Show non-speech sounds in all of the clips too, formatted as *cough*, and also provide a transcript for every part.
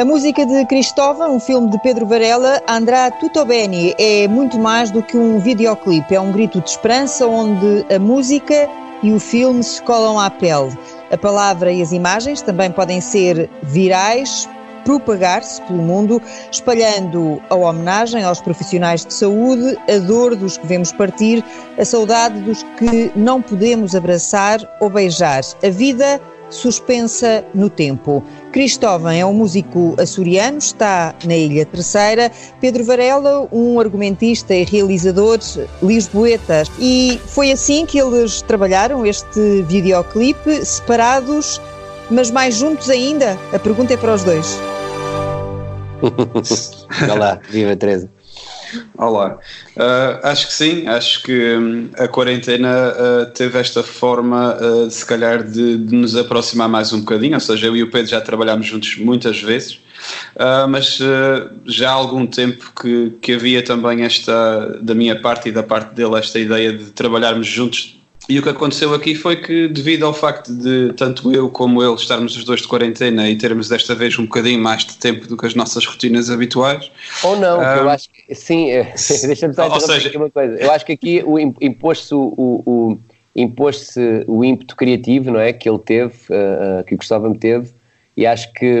A música de Cristóvão, um filme de Pedro Varela, Andrá Tutto Bene, é muito mais do que um videoclipe. É um grito de esperança onde a música e o filme se colam à pele. A palavra e as imagens também podem ser virais, propagar-se pelo mundo, espalhando a homenagem aos profissionais de saúde, a dor dos que vemos partir, a saudade dos que não podemos abraçar ou beijar. A vida suspensa no tempo. Cristóvão é um músico açoriano, está na Ilha Terceira. Pedro Varela, um argumentista e realizador lisboeta. E foi assim que eles trabalharam este videoclipe, separados, mas mais juntos ainda? A pergunta é para os dois. *laughs* Olá, viva Teresa. Olá, uh, acho que sim, acho que um, a quarentena uh, teve esta forma, uh, se calhar, de, de, nos aproximar mais um bocadinho, ou seja, eu e o Pedro já trabalhámos juntos muitas vezes, mas já há algum tempo que, que havia também esta, da minha parte e da parte dele, esta ideia de trabalharmos juntos e o que aconteceu aqui foi que, devido ao facto de tanto eu como ele estarmos os dois de quarentena e termos desta vez um bocadinho mais de tempo do que as nossas rotinas habituais. Ou não, um, eu acho que. Sim, é, *laughs* deixa-me só interromper seja, aqui uma coisa. Eu acho que aqui o imposto-se o, o, imposto o ímpeto criativo, não é? Que ele teve, uh, que o Gustavo me teve, e acho que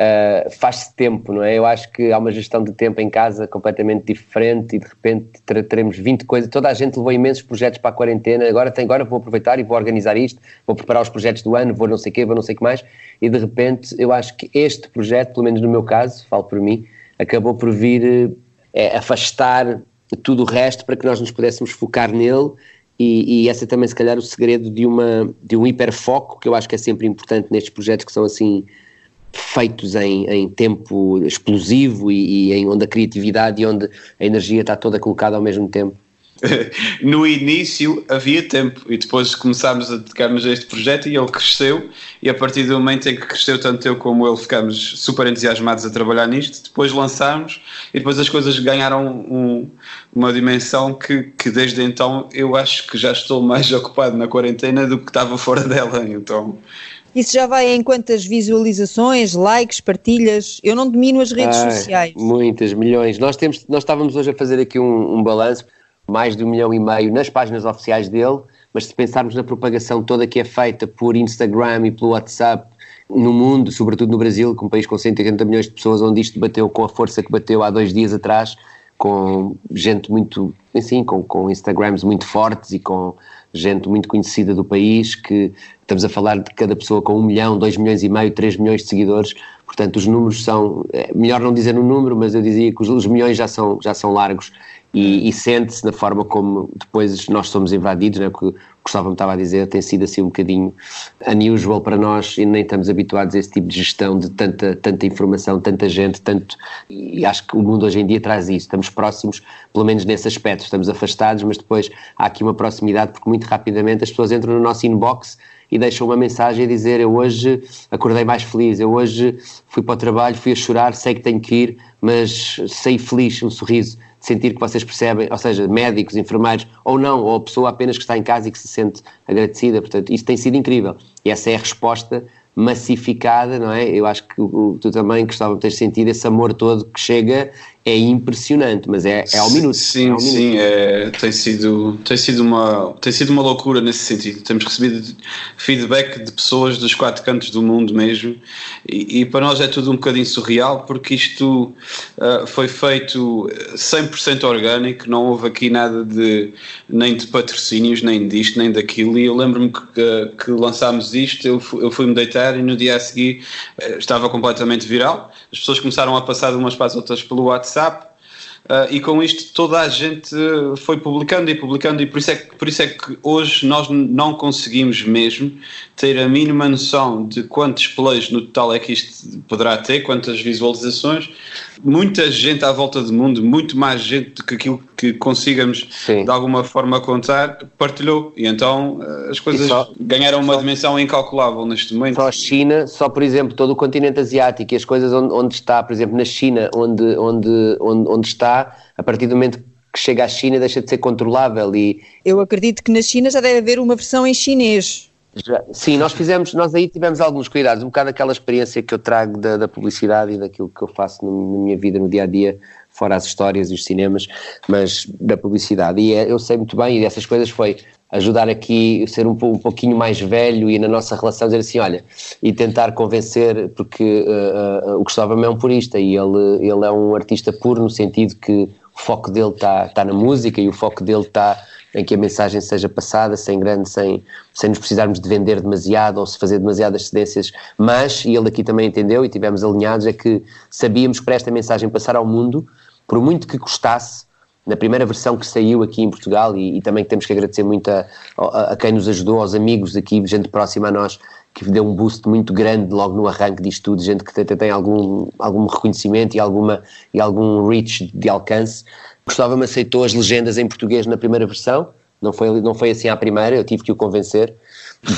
uh, faz-se tempo, não é? Eu acho que há uma gestão de tempo em casa completamente diferente e de repente teremos 20 coisas. Toda a gente levou imensos projetos para a quarentena. Agora, tem, agora vou aproveitar e vou organizar isto, vou preparar os projetos do ano, vou não sei o quê, vou não sei o que mais. E de repente, eu acho que este projeto, pelo menos no meu caso, falo por mim, acabou por vir é, afastar tudo o resto para que nós nos pudéssemos focar nele e, e, essa é também se calhar o segredo de, uma, de um hiperfoco que eu acho que é sempre importante nestes projetos que são assim feitos em, em tempo explosivo e, e, em onde a criatividade e onde a energia está toda colocada ao mesmo tempo? *laughs* no início havia tempo e depois começámos a dedicar-nos a este projeto e ele cresceu. E a partir do momento em que cresceu tanto eu como ele ficámos super entusiasmados a trabalhar nisto, depois lançámos e depois as coisas ganharam um, uma dimensão que, que desde então eu acho que já estou mais *laughs* ocupado na quarentena do que estava fora dela, então isso já vai em quantas visualizações, likes, partilhas? Eu não domino as redes Ai, sociais. Muitas, milhões. Nós, temos, nós estávamos hoje a fazer aqui um, um balanço, mais de um milhão e meio nas páginas oficiais dele, mas se pensarmos na propagação toda que é feita por Instagram e pelo WhatsApp no mundo, sobretudo no Brasil, que é um país com 180 milhões de pessoas, onde isto bateu com a força que bateu há dois dias atrás, com gente muito, assim, com, com Instagrams muito fortes e com gente muito conhecida do país, que estamos a falar de cada pessoa com um milhão, dois milhões e meio, três milhões de seguidores, portanto os números são, é melhor não dizer um número, mas eu dizia que os, os milhões já são, já são largos e, e sente-se na forma como depois nós somos invadidos, né, que o Gustavo me estava a dizer, tem sido assim um bocadinho unusual para nós e nem estamos habituados a esse tipo de gestão de tanta, tanta informação, tanta gente, tanto, e acho que o mundo hoje em dia traz isso, estamos próximos, pelo menos nesse aspecto, estamos afastados, mas depois há aqui uma proximidade porque muito rapidamente as pessoas entram no nosso inbox e deixam uma mensagem a dizer eu hoje acordei mais feliz, eu hoje fui para o trabalho, fui a chorar, sei que tenho que ir, mas saí feliz, um sorriso sentir que vocês percebem, ou seja, médicos, enfermeiros, ou não, ou a pessoa apenas que está em casa e que se sente agradecida. Portanto, isso tem sido incrível. E essa é a resposta massificada, não é? Eu acho que tu também gostava de ter sentido esse amor todo que chega é impressionante, mas é, é ao minuto. Sim, é ao sim, é, tem, sido, tem, sido uma, tem sido uma loucura nesse sentido. Temos recebido feedback de pessoas dos quatro cantos do mundo mesmo, e, e para nós é tudo um bocadinho surreal, porque isto uh, foi feito 100% orgânico, não houve aqui nada de nem de patrocínios, nem disto, nem daquilo. E eu lembro-me que, que lançámos isto, eu, eu fui-me deitar e no dia a seguir uh, estava completamente viral. As pessoas começaram a passar de umas para as outras pelo WhatsApp WhatsApp. Uh, e com isto toda a gente foi publicando e publicando, e por isso, é que, por isso é que hoje nós não conseguimos mesmo ter a mínima noção de quantos plays no total é que isto poderá ter, quantas visualizações. Muita gente à volta do mundo, muito mais gente do que aquilo que consigamos Sim. de alguma forma contar, partilhou. E então eh, as coisas só, ganharam uma só, dimensão incalculável neste momento. Só a China, só por exemplo, todo o continente asiático e as coisas onde, onde está, por exemplo, na China, onde, onde, onde, onde está, a partir do momento que chega à China deixa de ser controlável e... Eu acredito que na China já deve haver uma versão em chinês Já, sim, nós fizemos, nós aí tivemos alguns cuidados, um bocado aquela experiência que eu trago da, da publicidade e daquilo que eu faço no, na minha vida no dia a dia, fora as histórias e os cinemas, mas da publicidade. E é, eu sei muito bem, e dessas coisas foi ajudar aqui, ser um, um pouquinho mais velho e na nossa relação dizer assim, olha, e tentar convencer, porque uh, uh, o Gustavo é um purista e ele, ele é um artista puro no sentido que o foco dele está tá na música e o foco dele está em que a mensagem seja passada sem grande, sem, sem nos precisarmos de vender demasiado ou se fazer demasiadas cedências, mas, e ele aqui também entendeu e tivemos alinhados, é que sabíamos que para esta mensagem passar ao mundo, por muito que custasse, na primeira versão que saiu aqui em Portugal e, e também temos que agradecer muito a, a, a, quem nos ajudou, aos amigos aqui, gente próxima a nós, que deu um boost muito grande logo no arranque disto tudo, gente que até tem algum, algum reconhecimento e, alguma, e algum reach de alcance. Gustavo-me aceitou as legendas em português na primeira versão, não foi, não foi assim à primeira, eu tive que o convencer,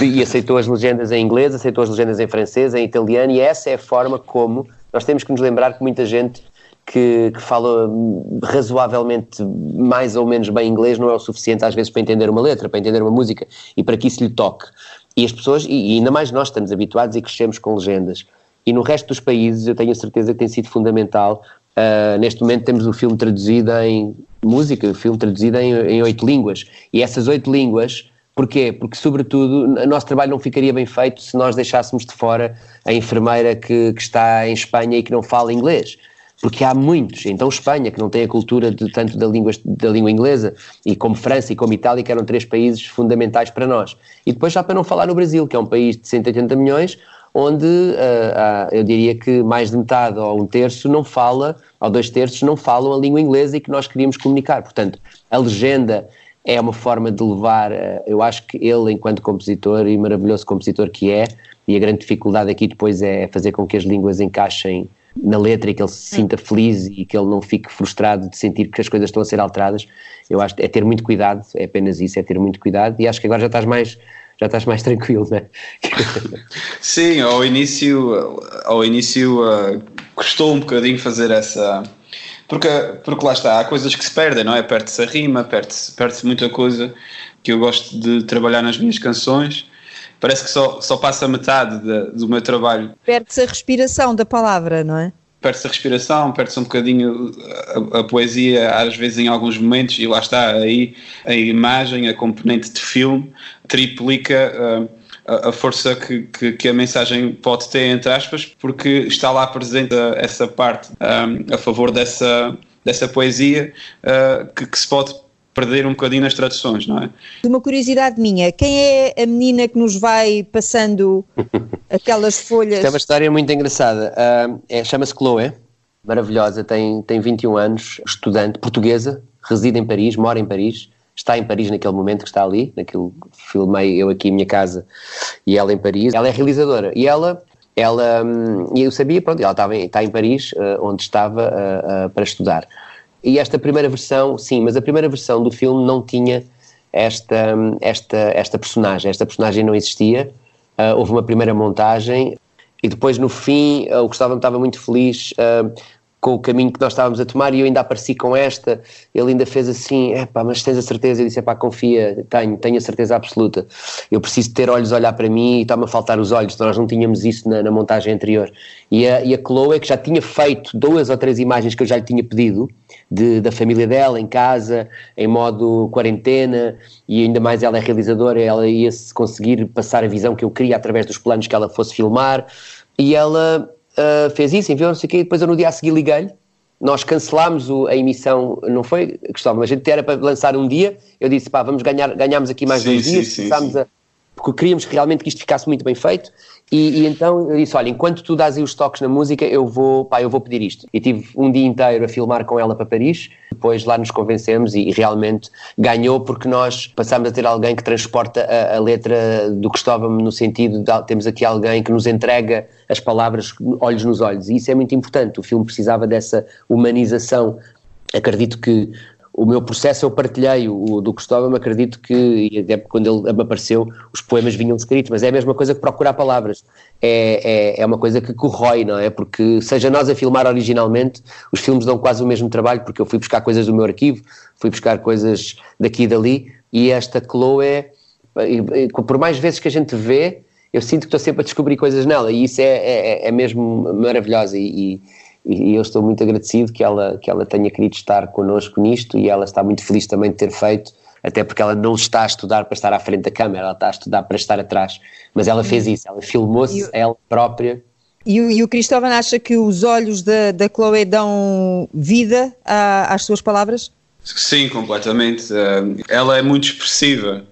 e aceitou as legendas em inglês, aceitou as legendas em francês, em italiano, e essa é a forma como nós temos que nos lembrar que muita gente que, que, fala razoavelmente mais ou menos bem inglês não é o suficiente às vezes para entender uma letra, para entender uma música e para que isso lhe toque. E as pessoas, e, ainda mais nós estamos habituados e crescemos com legendas. E no resto dos países eu tenho a certeza que tem sido fundamental. Uh, neste momento temos o filme traduzido em música, o filme traduzido em oito línguas. E essas oito línguas Porquê? Porque, sobretudo, o nosso trabalho não ficaria bem feito se nós deixássemos de fora a enfermeira que, que, está em Espanha e que não fala inglês porque há muitos. Então Espanha, que não tem a cultura de, tanto da língua, da língua inglesa, e como França e como Itália, que eram três países fundamentais para nós. E depois já para não falar no Brasil, que é um país de 180 milhões, onde uh, eu diria que mais de metade ou um terço não fala, ou dois terços não falam a língua inglesa e que nós queríamos comunicar. Portanto, a legenda é uma forma de levar, uh, eu acho que ele, enquanto compositor e maravilhoso compositor que é, e a grande dificuldade aqui depois é fazer com que as línguas encaixem na letra e que ele se sinta feliz e que ele não fique frustrado de sentir que as coisas estão a ser alteradas. Eu acho que é ter muito cuidado, é apenas isso, é ter muito cuidado e acho que agora já estás mais já estás mais *laughs* tranquilo, não é? Sim, ao início, ao início uh, custou um bocadinho fazer essa porque, porque lá está, há coisas que se perdem, não é? Perde-se a rima, perde-se perde muita coisa que eu gosto de trabalhar nas minhas canções parece que só, só passa metade de, do meu trabalho. Perde-se a respiração da palavra, não é? Perde-se a respiração, perde-se um bocadinho a, a, poesia, às vezes em alguns momentos, e lá está, aí a imagem, a componente de filme, triplica. Uh, a, força que, que, que, a mensagem pode ter, entre aspas, porque está lá presente essa parte um, a favor dessa, dessa poesia uh, que, que, se pode perder um bocadinho nas traduções, não é? Uma curiosidade minha, quem é a menina que nos vai passando *laughs* aquelas folhas? é uma história muito engraçada. Uh, é, Chama-se Chloe, maravilhosa, tem, tem 21 anos, estudante portuguesa, reside em Paris, mora em Paris, está em Paris naquele momento que está ali, naquilo filmei eu aqui em minha casa e ela em Paris. Ela é realizadora e ela ela, hum, e eu sabia, pronto, ela estava em, está em Paris, uh, onde estava uh, uh, para estudar. E esta primeira versão, sim, mas a primeira versão do filme não tinha esta, esta, esta personagem. Esta personagem não existia. Uh, houve uma primeira montagem e depois no fim uh, o Gustavo estava muito feliz uh, com o caminho que nós estávamos a tomar e eu ainda apareci com esta, ele ainda fez assim, é pá, mas tens a certeza? Eu disse, é pá, confia, tenho, tenho a certeza absoluta. Eu preciso ter olhos a olhar para mim e está-me a faltar os olhos, nós não tínhamos isso na, na montagem anterior. E a, e a Chloe, que já tinha feito duas ou três imagens que eu já lhe tinha pedido, de, da família dela em casa, em modo quarentena, e ainda mais ela é realizadora, ela ia-se conseguir passar a visão que eu queria através dos planos que ela fosse filmar, e ela uh, fez isso, enviou não sei o quê, e depois eu no dia a seguir liguei-lhe, nós cancelámos o, a emissão, não foi, mas a gente era para lançar um dia, eu disse, pá, vamos ganhar, ganhámos aqui mais sim, dois dias, sim, sim, a, porque queríamos realmente que isto ficasse muito bem feito, e, e, então eu disse, olha, enquanto tu dás aí os toques na música, eu vou, pá, eu vou pedir isto. E tive um dia inteiro a filmar com ela para Paris, depois lá nos convencemos e, e realmente ganhou porque nós passámos a ter alguém que transporta a, a letra do Cristóvão no sentido de temos aqui alguém que nos entrega as palavras olhos nos olhos e isso é muito importante. O filme precisava dessa humanização. Acredito que o meu processo eu partilhei, o do Cristóvão acredito que, até quando ele me apareceu, os poemas vinham escritos, mas é a mesma coisa que procurar palavras, é, é, é uma coisa que corrói, não é? Porque seja nós a filmar originalmente, os filmes dão quase o mesmo trabalho, porque eu fui buscar coisas do meu arquivo, fui buscar coisas daqui e dali, e esta Chloe por mais vezes que a gente vê, eu sinto que estou sempre a descobrir coisas nela e isso é, é, é mesmo maravilhosa e, e, e, eu estou muito agradecido que ela, que ela tenha querido estar connosco nisto e ela está muito feliz também de ter feito, até porque ela não está a estudar para estar à frente da câmera, ela está a estudar para estar atrás, mas ela fez isso, ela filmou-se ela própria e o, e o Cristóvão acha que os olhos da, da Chloe dão vida a, às suas palavras? Sim, completamente. Uh, ela é muito expressiva.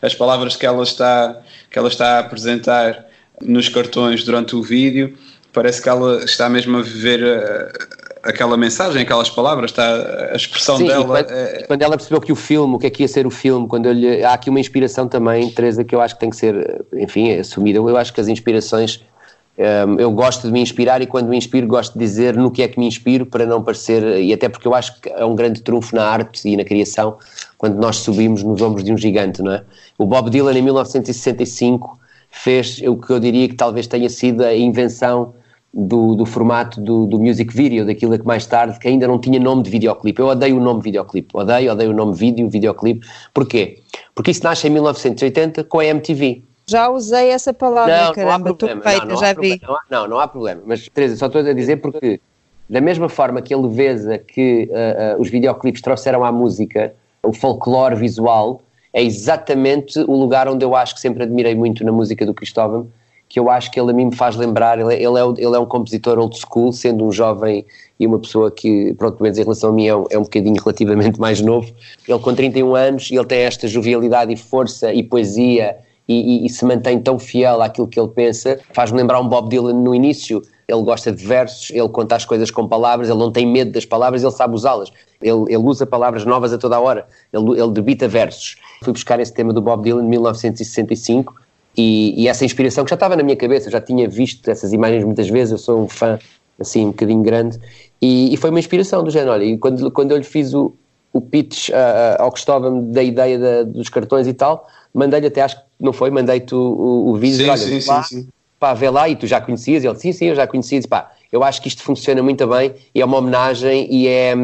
As palavras que ela está, que ela está a apresentar nos cartões durante o vídeo, parece que ela está mesmo a viver uh, aquela mensagem, aquelas palavras, está, a expressão Sim, dela. Quando, é... quando, ela percebeu que o filme, o que é que ia ser o filme, quando lhe, há aqui uma inspiração também, Teresa, que eu acho que tem que ser, enfim, assumida. Eu acho que as inspirações um, eu gosto de me inspirar e quando me inspiro gosto de dizer no que é que me inspiro para não parecer, e até porque eu acho que é um grande trunfo na arte e na criação quando nós subimos nos ombros de um gigante, não é? O Bob Dylan em 1965 fez o que eu diria que talvez tenha sido a invenção do, do formato do, do, music video, daquilo que mais tarde, que ainda não tinha nome de videoclipe. Eu odeio o nome videoclipe, odeio, odeio o nome vídeo, videoclipe. Porquê? Porque isso nasce em 1980 com a MTV. Já usei essa palavra, não, caramba, estou feita, não, não já vi. Não, não, não há problema. Mas, Teresa, só estou a dizer porque, da mesma forma que a leveza que uh, uh, os videoclipes trouxeram à música, o folclore visual, é exatamente o lugar onde eu acho que sempre admirei muito na música do Cristóvão, que eu acho que ele a mim me faz lembrar, ele, ele, é, ele é um compositor old school, sendo um jovem e uma pessoa que, pronto, menos em relação a mim é um, é um bocadinho relativamente *laughs* mais novo. Ele com 31 anos, ele tem esta jovialidade e força e poesia e, e, e se mantém tão fiel àquilo que ele pensa, faz-me lembrar um Bob Dylan no início. Ele gosta de versos, ele conta as coisas com palavras, ele não tem medo das palavras, ele sabe usá-las. Ele, ele, usa palavras novas a toda a hora, ele, ele debita versos. Fui buscar esse tema do Bob Dylan em 1965 e, e, essa inspiração que já estava na minha cabeça, já tinha visto essas imagens muitas vezes, eu sou um fã assim um bocadinho grande e, e foi uma inspiração do género. Olha, e quando, quando eu lhe fiz o, o pitch uh, ao Cristóvão da ideia da, dos cartões e tal, mandei-lhe até, acho que não foi, mandei-te o, o, o vídeo, sim, olha, sim, lá, sim, sim. pá, vê lá, e tu já conhecias, ele, sim, sim, eu já conhecia, disse, pá, eu acho que isto funciona muito bem e é uma homenagem e, é,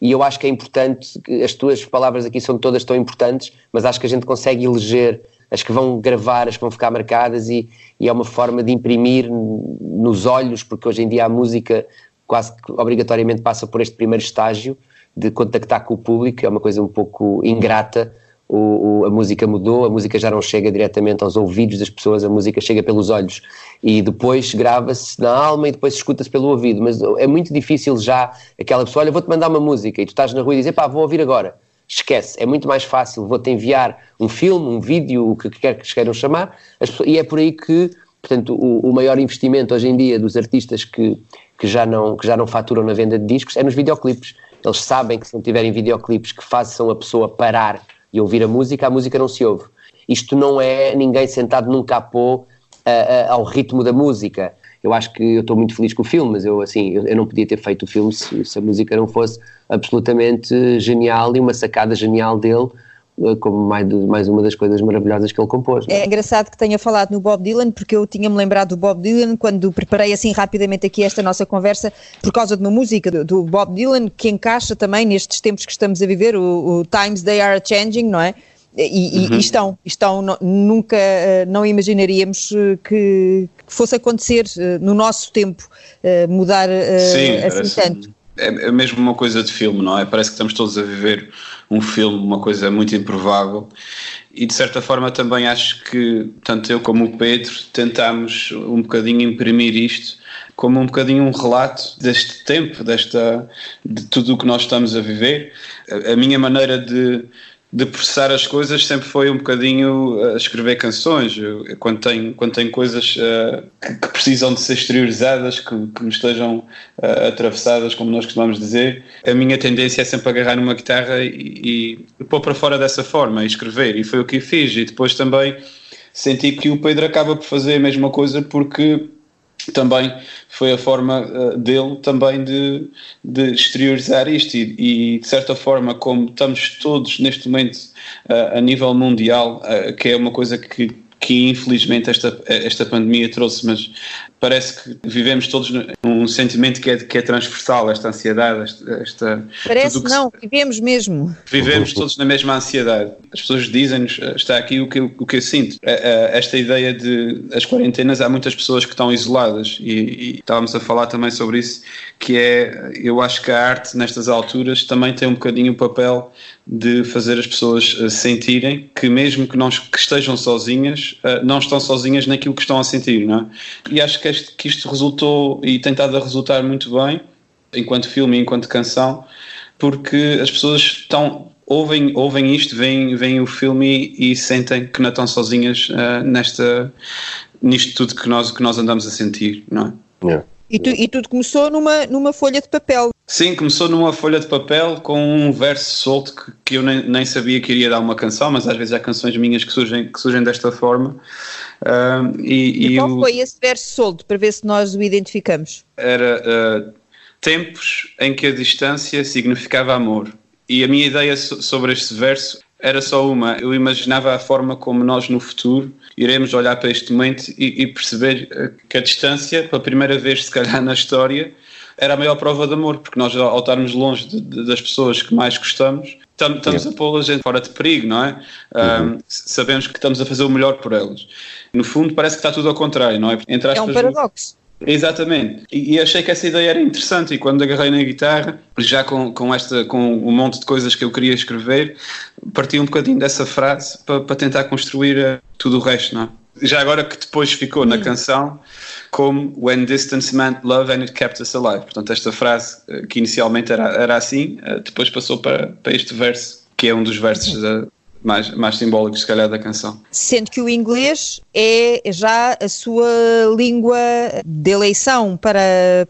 e eu acho que é importante, as tuas palavras aqui são todas tão importantes, mas acho que a gente consegue eleger as que vão gravar, as que vão ficar marcadas e, e é uma forma de imprimir nos olhos, porque hoje em dia a música quase que obrigatoriamente passa por este primeiro estágio de contactar com o público, é uma coisa um pouco ingrata, o, o, a música mudou, a música já não chega diretamente aos ouvidos das pessoas, a música chega pelos olhos. E depois grava-se na alma e depois escuta-se pelo ouvido, mas é muito difícil já aquela pessoa, olha, vou-te mandar uma música. E tu estás na rua e dizes, pá, vou ouvir agora. Esquece, é muito mais fácil, vou-te enviar um filme, um vídeo, o que quer que queiram chamar, pessoas, e é por aí que, portanto, o, o, maior investimento hoje em dia dos artistas que, que, já não, que já não faturam na venda de discos é nos videoclipes. Eles sabem que se não tiverem videoclipes que façam a pessoa parar e ouvir a música, a música não se ouve. Isto não é ninguém sentado num capô ao ritmo da música. Eu acho que eu estou muito feliz com o filme, mas eu assim, eu, eu não podia ter feito o filme se, se, a música não fosse absolutamente genial e uma sacada genial dele como mais, mais uma das coisas maravilhosas que ele compôs. É? é engraçado que tenha falado no Bob Dylan, porque eu tinha-me lembrado do Bob Dylan quando preparei assim rapidamente aqui esta nossa conversa, por causa de uma música do, do Bob Dylan que encaixa também nestes tempos que estamos a viver, o, o Times They Are Changing, não é? E, uhum. e, estão, estão nunca eh, não imaginaríamos eh, que, fosse acontecer eh, no nosso tempo mudar Sim, assim tanto é, é mesmo uma coisa de filme, não é? Parece que estamos todos a viver um filme, uma coisa muito improvável. E de certa forma também acho que, tanto eu como o Pedro, tentámos um bocadinho imprimir isto como um bocadinho um relato deste tempo, desta, de tudo o que nós estamos a viver. A, a minha maneira de, de processar as coisas sempre foi um bocadinho a escrever canções. Eu, quando tenho, quando tenho coisas uh, que, que, precisam de ser exteriorizadas, que, que me estejam uh, atravessadas, como nós costumamos dizer, a minha tendência é sempre agarrar numa guitarra e, e pôr para fora dessa forma e escrever. E foi o que fiz. E depois também senti que o Pedro acaba por fazer a mesma coisa porque também foi a forma uh, dele também de, de exteriorizar isto. E, e, de certa forma como estamos todos neste momento uh, a nível mundial uh, que é uma coisa que, que infelizmente esta, esta pandemia trouxe, mas parece que vivemos todos num sentimento que é, que é transversal, esta ansiedade, esta... esta parece que não, vivemos mesmo. Vivemos todos na mesma ansiedade. As pessoas dizem-nos, está aqui o que, eu, o que eu sinto. Esta ideia de as quarentenas, há muitas pessoas que estão isoladas e, e estávamos a falar também sobre isso, que é, eu acho que a arte nestas alturas também tem um bocadinho o papel de fazer as pessoas eh, sentirem que mesmo que, não, que estejam sozinhas, eh, não estão sozinhas naquilo que estão a sentir, não é? E acho que, este, que isto resultou e tem estado a resultar muito bem, enquanto filme enquanto canção, porque as pessoas estão ouvem, ouvem isto, veem, veem o filme e, e sentem que não estão sozinhas uh, nesta, nisto tudo que nós, que nós andamos a sentir, não é? Yeah. E, tu, e, tudo começou numa, numa folha de papel. Sim, começou numa folha de papel com um verso solto que, que eu nem, nem, sabia que iria dar uma canção, mas às vezes há canções minhas que surgem, que surgem desta forma. Uh, e, e, qual o, foi esse verso solto, para ver se nós o identificamos? Era uh, tempos em que a distância significava amor. E a minha ideia sobre este verso era só uma. Eu imaginava a forma como nós no futuro iremos olhar para este momento e, e perceber eh, que a distância, pela primeira vez, se calhar *laughs* na história, era a maior prova de amor, porque nós, ao estarmos longe de, de, das pessoas que mais gostamos, estamos yeah. a pô-la gente fora de perigo, não é? Uhum. Um, sabemos que estamos a fazer o melhor por elas. No fundo, parece que está tudo ao contrário, não é? Entre é um paradoxo. Exatamente, e, achei que essa ideia era interessante. E quando agarrei na guitarra, já com, com, esta, com um monte de coisas que eu queria escrever, parti um bocadinho dessa frase para, para tentar construir uh, tudo o resto, não é? Já agora que depois ficou na canção como When Distance Meant Love and It Kept Us Alive. Portanto, esta frase uh, que inicialmente era, era assim, uh, depois passou para, para este verso, que é um dos versos da, mais, mais simbólicos, se calhar, da canção. Sendo que o inglês é já a sua língua de eleição para,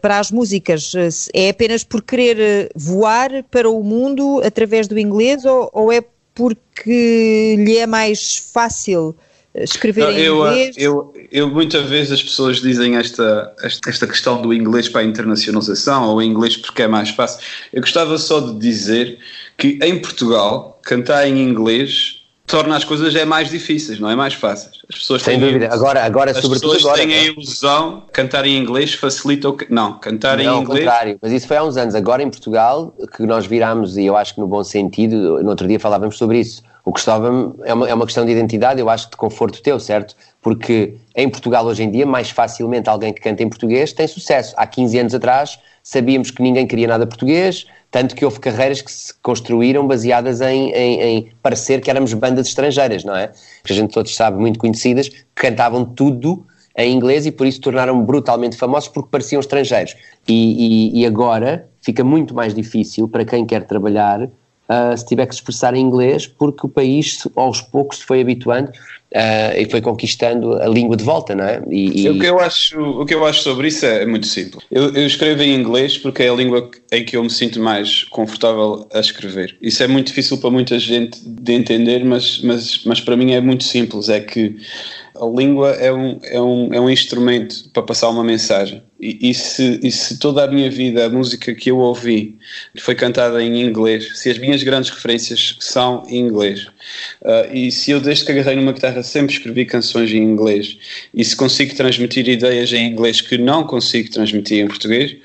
para as músicas. É apenas por querer voar para o mundo através do inglês ou, ou é porque lhe é mais fácil? Escrever Não, em eu, inglês? Eu, eu, muitas vezes as pessoas dizem esta, esta questão do inglês para a internacionalização ou inglês porque é mais fácil. Eu gostava só de dizer que em Portugal cantar em inglês torna as coisas é mais difíceis, não é mais fáceis. As pessoas Sem têm dúvida. Agora, agora as sobretudo pessoas agora, têm a ilusão cantar em inglês facilita o que... Não, cantar não, em inglês... Contrário. Mas isso foi há uns anos. Agora em Portugal, que nós viramos, e eu acho que no bom sentido, no outro dia falávamos sobre isso, o que estava é uma, é uma questão de identidade, eu acho de conforto teu, certo? Porque em Portugal hoje em dia, mais facilmente alguém que canta em português tem sucesso. Há 15 anos atrás sabíamos que ninguém queria nada português, tanto que houve carreiras que se construíram baseadas em, em, em parecer que éramos bandas estrangeiras, não é? Que a gente todos sabe, muito conhecidas, que cantavam tudo em inglês e por isso tornaram brutalmente famosos porque pareciam estrangeiros. E, e, e agora fica muito mais difícil para quem quer trabalhar uh, se tiver que se expressar em inglês, porque o país aos poucos se foi habituando uh, e foi conquistando a língua de volta, não é? E, e... O, que eu acho, o que eu acho sobre isso é muito simples. Eu, eu, escrevo em inglês porque é a língua em que eu me sinto mais confortável a escrever. Isso é muito difícil para muita gente de entender, mas, mas, mas para mim é muito simples. É que a língua é um, é um, é um instrumento para passar uma mensagem. E, e, se, e se toda a minha vida a música que eu ouvi foi cantada em inglês, se as minhas grandes referências são em inglês, uh, e se eu desde que agarrei numa guitarra sempre escrevi canções em inglês, e se consigo transmitir ideias em inglês que não consigo transmitir em português,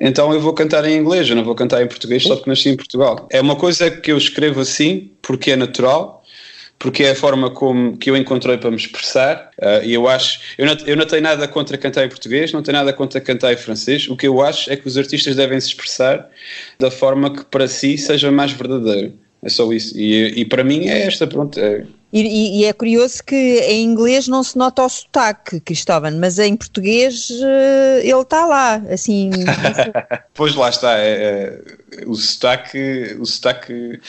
então eu vou cantar em inglês, eu não vou cantar em português só porque nasci em Portugal. É uma coisa que eu escrevo assim porque é natural porque é a forma como que eu encontrei para me expressar uh, e eu acho, eu não, eu não tenho nada contra cantar em português, não tenho nada contra cantar em francês, o que eu acho é que os artistas devem se expressar da forma que para si seja mais verdadeiro, é só isso, e, e para mim é esta, pronto, é, e, e, é curioso que em inglês não se nota o sotaque, Cristóvão, mas em português uh, ele está lá, assim. *laughs* pois lá está, é, é, o sotaque, o sotaque,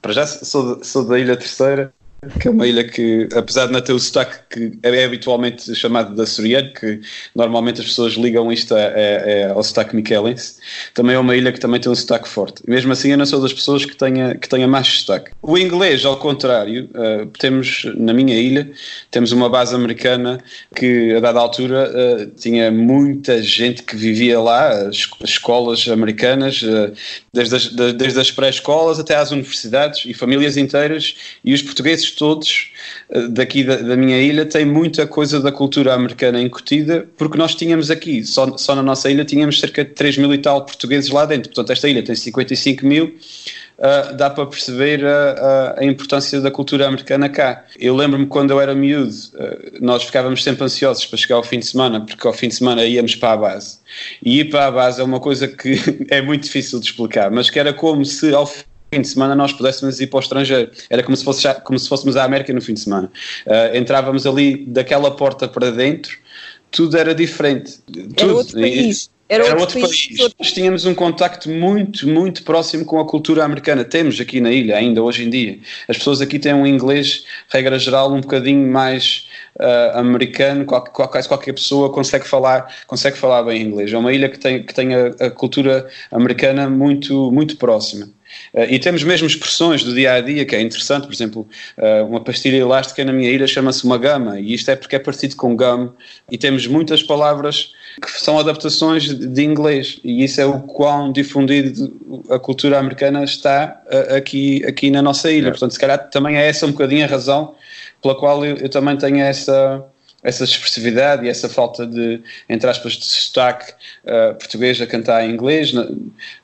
para já sou, sou da Ilha Terceira que é uma ilha que, apesar de não ter o sotaque que é habitualmente chamado de açoriano, que normalmente as pessoas ligam isto a, a, a, ao sotaque miquelense, também é uma ilha que também tem um sotaque forte. Mesmo assim, eu não sou das pessoas que tenha, que tenha mais sotaque. O inglês, ao contrário, uh, temos na minha ilha, temos uma base americana que, a dada altura, uh, tinha muita gente que vivia lá, as, escolas americanas, uh, desde as, desde as pré-escolas até às universidades e famílias inteiras, e os portugueses todos uh, daqui da, da, minha ilha têm muita coisa da cultura americana incutida, porque nós tínhamos aqui, só, só na nossa ilha, tínhamos cerca de 3 mil e tal portugueses lá dentro. Portanto, esta ilha tem 55 mil uh, dá para perceber a, a, importância da cultura americana cá. Eu lembro-me quando eu era miúdo, uh, nós ficávamos sempre ansiosos para chegar ao fim de semana, porque ao fim de semana íamos para a base. E ir para a base é uma coisa que *laughs* é muito difícil de explicar, mas que era como se ao fim de semana nós pudéssemos ir para o estrangeiro. Era como se, fosse já, como se fôssemos à América no fim de semana. Uh, entrávamos ali daquela porta para dentro, tudo era diferente. Tudo. Era outro país. Era, Era outro, país. país. Nós tínhamos um contacto muito, muito próximo com a cultura americana. Temos aqui na ilha, ainda hoje em dia. As pessoas aqui têm um inglês, regra geral, um bocadinho mais uh, americano. Qualquer, qualquer pessoa consegue falar, consegue falar bem inglês. É uma ilha que tem, que tem a, a cultura americana muito, muito próxima. Uh, e temos mesmo expressões do dia a dia que é interessante, por exemplo, uh, uma pastilha elástica na minha ilha chama-se uma gama, e isto é porque é parecido com gum, e temos muitas palavras que são adaptações de inglês e isso é o quão difundido a cultura americana está aqui, aqui na nossa ilha. É. Portanto, se calhar também é essa um bocadinho a razão pela qual eu, eu também tenho essa, essa expressividade e essa falta de, entre aspas, de sotaque uh, português a cantar em inglês, não,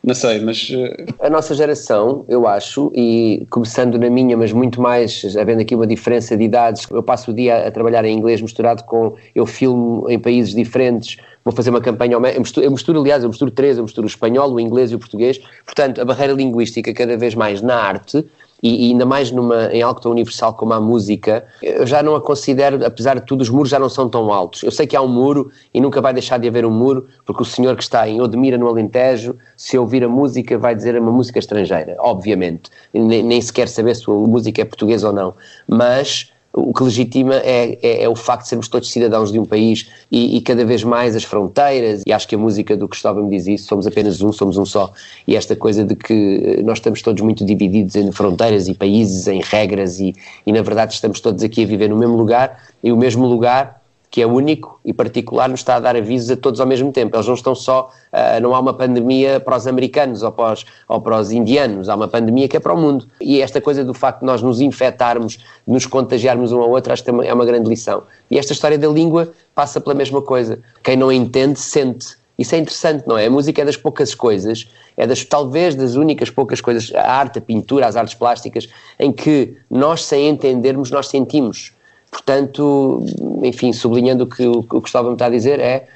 não sei, mas... Uh... A nossa geração, eu acho, e começando na minha, mas muito mais, havendo aqui uma diferença de idades, eu passo o dia a trabalhar em inglês misturado com, eu filmo em países diferentes, vou fazer uma campanha, eu misturo, eu misturo, aliás, eu misturo três, eu misturo o espanhol, o inglês e o português, portanto, a barreira linguística cada vez mais na arte, e, e, ainda mais numa, em algo tão universal como a música, eu já não a considero, apesar de tudo, os muros já não são tão altos. Eu sei que há um muro e nunca vai deixar de haver um muro, porque o senhor que está em Odmira, no Alentejo, se ouvir a música, vai dizer uma música estrangeira, obviamente. Nem, nem sequer saber se a música é portuguesa ou não. Mas o que legitima é, é, é, o facto de sermos todos cidadãos de um país e, e, cada vez mais as fronteiras, e acho que a música do Cristóvão me diz isso, somos apenas um, somos um só, e esta coisa de que nós estamos todos muito divididos em fronteiras e países, em regras, e, e na verdade estamos todos aqui a viver no mesmo lugar, e o mesmo lugar que é único e particular, nos está a dar avisos a todos ao mesmo tempo. Eles não estão só, uh, não há uma pandemia para os americanos ou para os, ou para os indianos, há uma pandemia que é para o mundo. E esta coisa do facto de nós nos infectarmos, nos contagiarmos um ao outro, acho que é uma grande lição. E esta história da língua passa pela mesma coisa. Quem não entende, sente. Isso é interessante, não é? A música é das poucas coisas, é das talvez das únicas poucas coisas, a arte, a pintura, as artes plásticas, em que nós, sem entendermos, nós sentimos Portanto, enfim, sublinhando o que o, o Cristóvão me está a dizer, é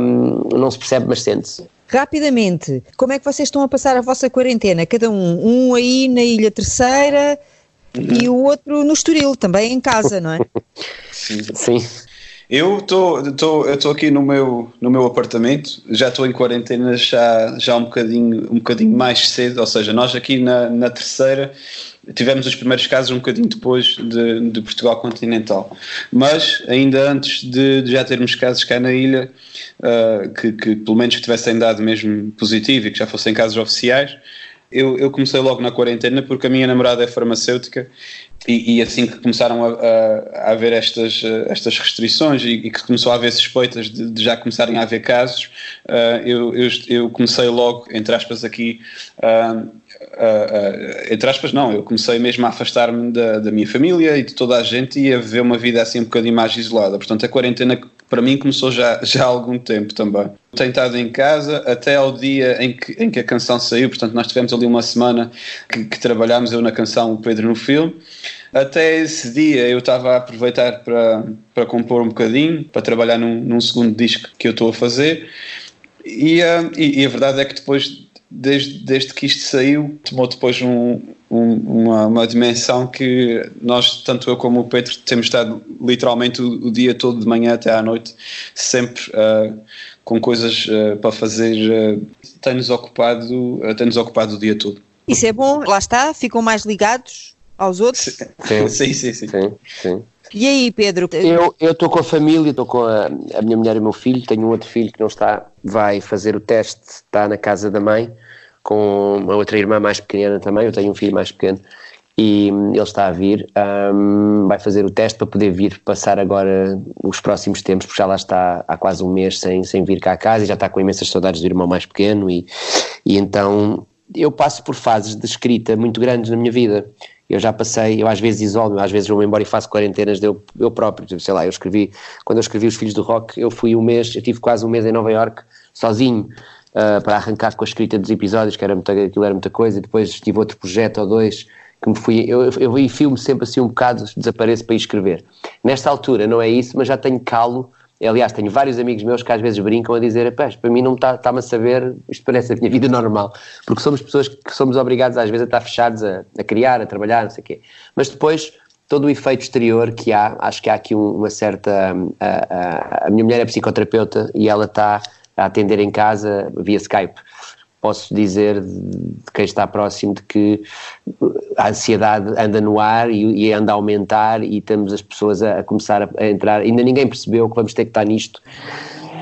um, não se percebe, mas sente-se. Rapidamente, como é que vocês estão a passar a vossa quarentena? Cada um, um aí na Ilha Terceira uhum. e o outro no Estoril, também em casa, não é? *laughs* Sim. Sim. Eu estou aqui no meu, no meu apartamento, já estou em quarentena já, já um, bocadinho, um bocadinho mais cedo, ou seja, nós aqui na, na terceira tivemos os primeiros casos um bocadinho depois de, de Portugal continental. Mas ainda antes de, de, já termos casos cá na ilha, uh, que, que, pelo menos tivessem dado mesmo positivo e que já fossem casos oficiais, eu, eu comecei logo na quarentena porque a minha namorada é farmacêutica e, e, assim que começaram a, a, a, haver estas, estas restrições e, e, que começou a haver suspeitas de, de já começarem a haver casos, uh, eu, eu, eu, comecei logo, entre aspas, aqui, uh, uh, entre aspas, não, eu comecei mesmo a afastar-me da, da minha família e de toda a gente e a viver uma vida assim um bocadinho mais isolada. Portanto, a quarentena para mim começou já, *laughs* já há algum tempo também. Tenho estado em casa até ao dia em que, em que a canção saiu, portanto nós tivemos ali uma semana que, que trabalhámos, eu na canção, o Pedro no filme. Até esse dia eu estava a aproveitar para, para compor um bocadinho, para trabalhar num, num segundo disco que eu estou a fazer. E, uh, e, e, a verdade é que depois, desde, desde que isto saiu, tomou depois um, um, uma, uma, dimensão que nós, tanto eu como o Pedro, temos estado literalmente o, o dia todo, de manhã até à noite, sempre uh, com coisas uh, para fazer. Uh, tem-nos ocupado, uh, tem ocupado o dia todo. Isso é bom, lá está, ficam mais ligados aos outros. Sim, sim, *laughs* sim. sim. sim, sim. E aí, Pedro? Eu estou com a família, estou com a, a, minha mulher e o meu filho, tenho um outro filho que não está, vai fazer o teste, está na casa da mãe com uma outra irmã mais pequena também, eu tenho um filho mais pequeno e ele está a vir, um, vai fazer o teste para poder vir passar agora os próximos tempos, porque já lá está há quase um mês sem, sem vir cá a casa e já está com imensas saudades do irmão mais pequeno e, e então eu passo por fases de escrita muito grandes na minha vida. Eu já passei, eu às vezes isolo às vezes vou embora e faço quarentenas de eu, eu próprio. Sei lá, eu escrevi, quando eu escrevi Os Filhos do Rock, eu fui um mês, eu tive quase um mês em Nova York sozinho uh, para arrancar com a escrita dos episódios, que era muita, aquilo era muita coisa, e depois tive outro projeto ou dois que me fui, eu, eu filme sempre assim um bocado, desapareço para ir escrever. Nesta altura não é isso, mas já tenho calo Aliás, tenho vários amigos meus que às vezes brincam a dizer: para mim não está-me está a saber, isto parece a minha vida *laughs* normal. Porque somos pessoas que somos obrigados às vezes a estar fechados a, a criar, a trabalhar, não sei o quê. Mas depois, todo o efeito exterior que há, acho que há aqui uma certa. A, a, a minha mulher é psicoterapeuta e ela está a atender em casa via Skype posso dizer de quem está próximo de que a ansiedade anda no ar e, e anda a aumentar e temos as pessoas a, a começar a, a, entrar, ainda ninguém percebeu que vamos ter que estar nisto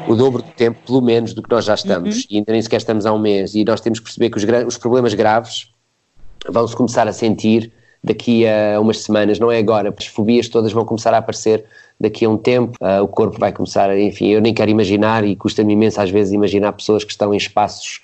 o dobro do tempo, pelo menos, do que nós já estamos, uhum. e ainda nem sequer estamos há um mês, e nós temos que perceber que os, os problemas graves vão-se começar a sentir daqui a umas semanas, não é agora, as fobias todas vão começar a aparecer daqui a um tempo, uh, o corpo vai começar, enfim, eu nem quero imaginar e custa-me imenso às vezes imaginar pessoas que estão em espaços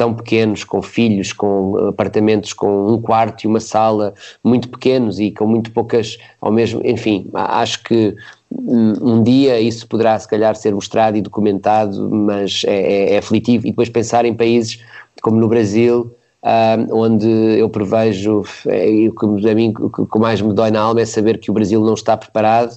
tão pequenos, com filhos, com apartamentos com um quarto e uma sala muito pequenos e com muito poucas, ao mesmo, enfim, acho que hum, um dia isso poderá se calhar ser mostrado e documentado, mas é, é, é aflitivo. E depois pensar em países como no Brasil, um, onde eu prevejo, é, o que a mim o que mais me dói na alma é saber que o Brasil não está preparado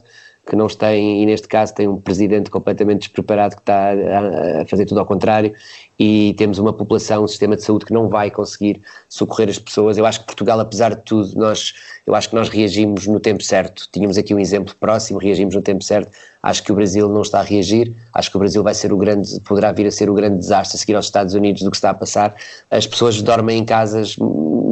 que não tem, e neste caso tem um presidente completamente despreparado que está a, fazer tudo ao contrário, e temos uma população, um sistema de saúde que não vai conseguir socorrer as pessoas. Eu acho que Portugal, apesar de tudo, nós, eu acho que nós reagimos no tempo certo. Tínhamos aqui um exemplo próximo, reagimos no tempo certo. Acho que o Brasil não está a reagir, acho que o Brasil vai ser o grande, poderá vir a ser o grande desastre a seguir aos Estados Unidos do que está a passar. As pessoas dormem em casas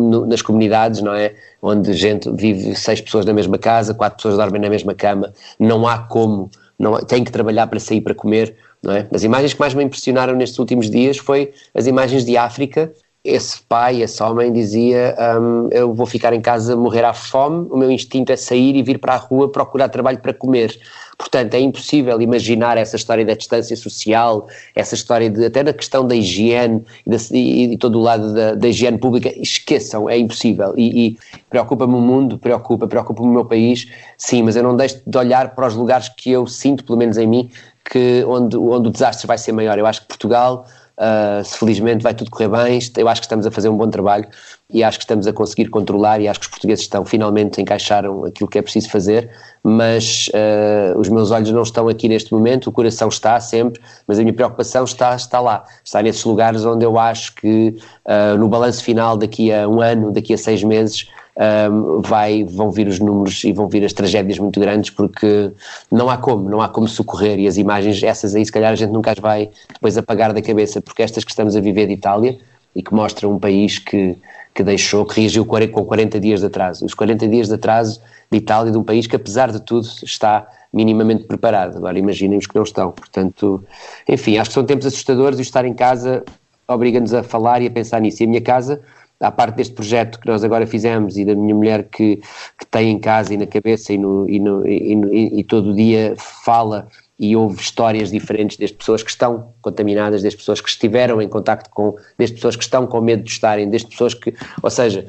no, nas comunidades, não é? Onde gente vive seis pessoas na mesma casa, quatro pessoas dormem na mesma cama, não há como, não, tem que trabalhar para sair para comer, não é? As imagens que mais me impressionaram nestes últimos dias foi as imagens de África, esse pai, esse homem dizia um, eu vou ficar em casa morrer à fome, o meu instinto é sair e vir para a rua procurar trabalho para comer. Portanto, é impossível imaginar essa história da distância social, essa história de, até da questão da higiene e, de, e, e todo o lado da, da, higiene pública. Esqueçam, é impossível. E, e preocupa-me o mundo, preocupa, preocupa-me o meu país, sim, mas eu não deixo de olhar para os lugares que eu sinto, pelo menos em mim, que onde, onde o desastre vai ser maior. Eu acho que Portugal Uh, se felizmente vai tudo correr bem, eu acho que estamos a fazer um bom trabalho e acho que estamos a conseguir controlar e acho que os portugueses estão finalmente encaixaram aquilo que é preciso fazer, mas uh, os meus olhos não estão aqui neste momento, o coração está sempre, mas a minha preocupação está, está lá, está nesses lugares onde eu acho que uh, no balanço final daqui a um ano, daqui a seis meses, um, vai, vão vir os números e vão vir as tragédias muito grandes porque não há como, não há como socorrer e as imagens, essas aí se calhar a gente nunca as vai depois apagar da cabeça porque estas que estamos a viver de Itália e que mostram um país que, que deixou, que reagiu com 40 dias de atraso. Os 40 dias de atraso de Itália, de um país que apesar de tudo está minimamente preparado. Agora imaginem os que não estão. Portanto, enfim, acho que são tempos assustadores e estar em casa obriga-nos a falar e a pensar nisso. E a minha casa à parte deste projeto que nós agora fizemos e da minha mulher que, que tem em casa e na cabeça e, no, e, no, e, e todo dia fala e ouve histórias diferentes desde pessoas que estão contaminadas, desde pessoas que estiveram em contacto com, desde pessoas que estão com medo de estarem, desde pessoas que, ou seja,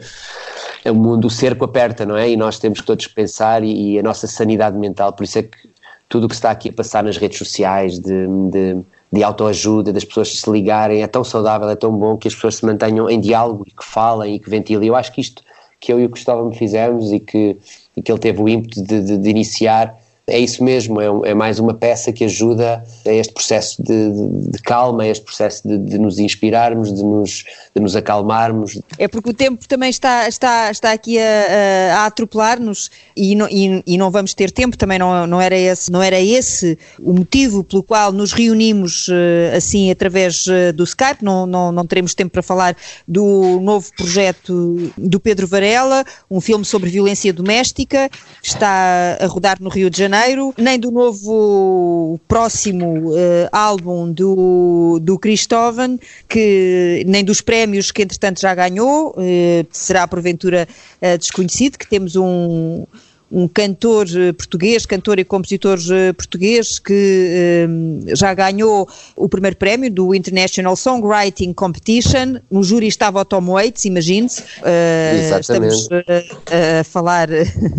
é o mundo, o cerco aperta, não é? E nós temos que todos pensar e, e a nossa sanidade mental, por isso é que tudo o que está aqui a passar nas redes sociais de, de de autoajuda, das pessoas se ligarem, é tão saudável, é tão bom que as pessoas se mantenham em diálogo e que falem e que ventilem. Eu acho que isto que eu e o Cristóvão fizemos e que, e que ele teve o ímpeto de, de, de iniciar é isso mesmo, é, é, mais uma peça que ajuda a este processo de, de, de calma, a este processo de, de, nos inspirarmos, de nos, de nos acalmarmos. É porque o tempo também está, está, está aqui a, a atropelar-nos e, e, e, não vamos ter tempo, também não, não, era esse, não era esse o motivo pelo qual nos reunimos eh, assim através eh, do Skype, não, não, não teremos tempo para falar do novo projeto do Pedro Varela, um filme sobre violência doméstica, que está a rodar no Rio de Janeiro Janeiro, nem do novo próximo uh, álbum do, do Cristóvão, que nem dos prémios que entretanto já ganhou, uh, será porventura uh, desconhecido, que temos um um cantor eh, português, cantor e compositor eh, português que já ganhou o primeiro prémio do International Songwriting Competition. No júri estava o Tom Waits, imagine-se. estamos a falar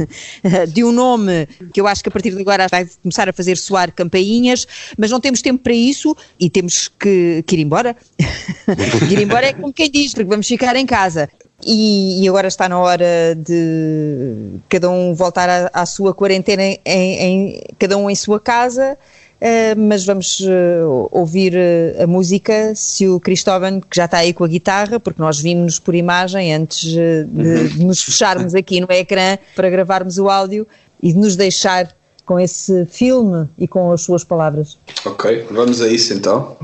*laughs* de um nome que eu acho que a partir de agora vai começar a fazer soar campainhas, mas não temos tempo para isso e temos que, que ir embora. *laughs* ir embora é como quem diz, porque vamos ficar em casa. E, e, agora está na hora de cada um voltar à, à sua quarentena, em, em, cada um em sua casa. Uh, mas vamos uh, ouvir uh, a música se o Cristóvão, que já está aí com a guitarra, porque nós vimos por imagem antes de, de, nos fecharmos aqui no ecrã para gravarmos o áudio e de nos deixar com esse filme e com as suas palavras. Ok, vamos a isso então.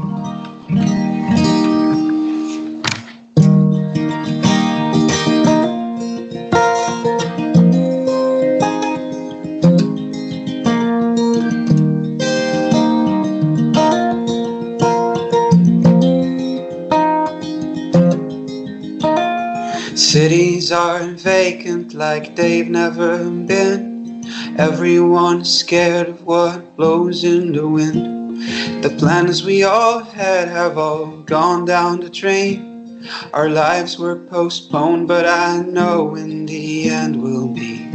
Cities are vacant like they've never been. Everyone's scared of what blows in the wind. The plans we all had have all gone down the drain. Our lives were postponed, but I know in the end we'll be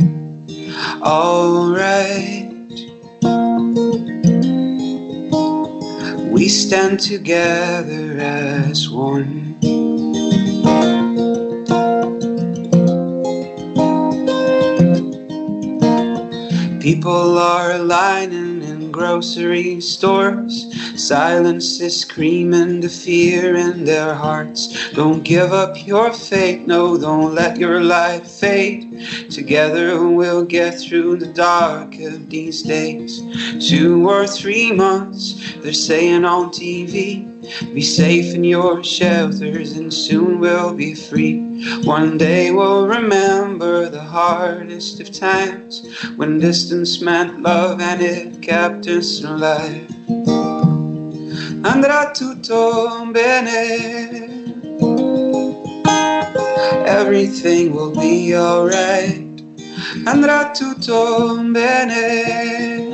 alright. We stand together as one. People are lining in grocery stores. Silence is screaming the fear in their hearts. Don't give up your faith, no, don't let your light fade. Together we'll get through the dark of these days. Two or three months, they're saying on TV. Be safe in your shelters and soon we'll be free. One day we'll remember the hardest of times when distance meant love and it kept us alive. Andrà tutto bene. Everything will be alright. Andrà tutto bene.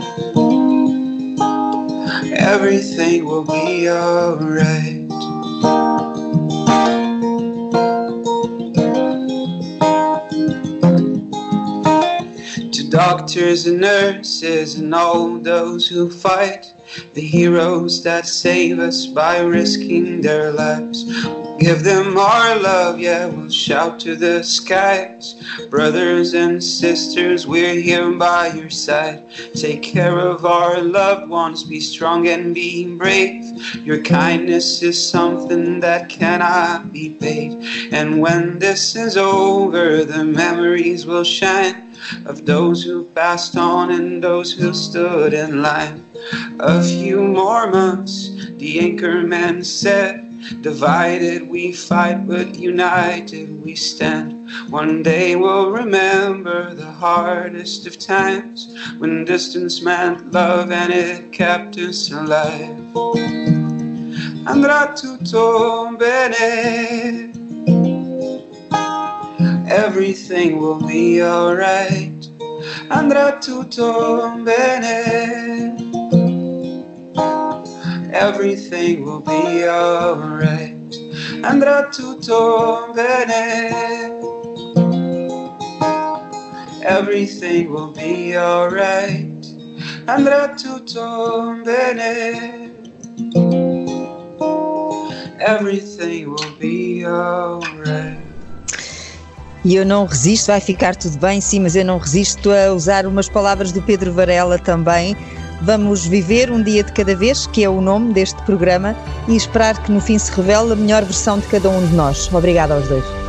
Everything will be alright. Doctors and nurses and all those who fight, the heroes that save us by risking their lives. We'll give them our love, yeah, we'll shout to the skies. Brothers and sisters, we're here by your side. Take care of our loved ones, be strong and be brave. Your kindness is something that cannot be paid. And when this is over, the memories will shine of those who passed on and those who stood in line. A few more months, the anchorman said. Divided we fight, but united we stand. One day we'll remember the hardest of times when distance meant love and it kept us alive. Andrà tutto bene everything will be alright. Andrà tutto bene. Everything will be alright. Andrà tutto bene. Everything will be alright. Andrà tutto bene. Everything will be alright. E eu não resisto, vai ficar tudo bem, sim, mas eu não resisto a usar umas palavras do Pedro Varela também. Vamos viver um dia de cada vez, que é o nome deste programa, e esperar que no fim se revele a melhor versão de cada um de nós. Obrigada aos dois.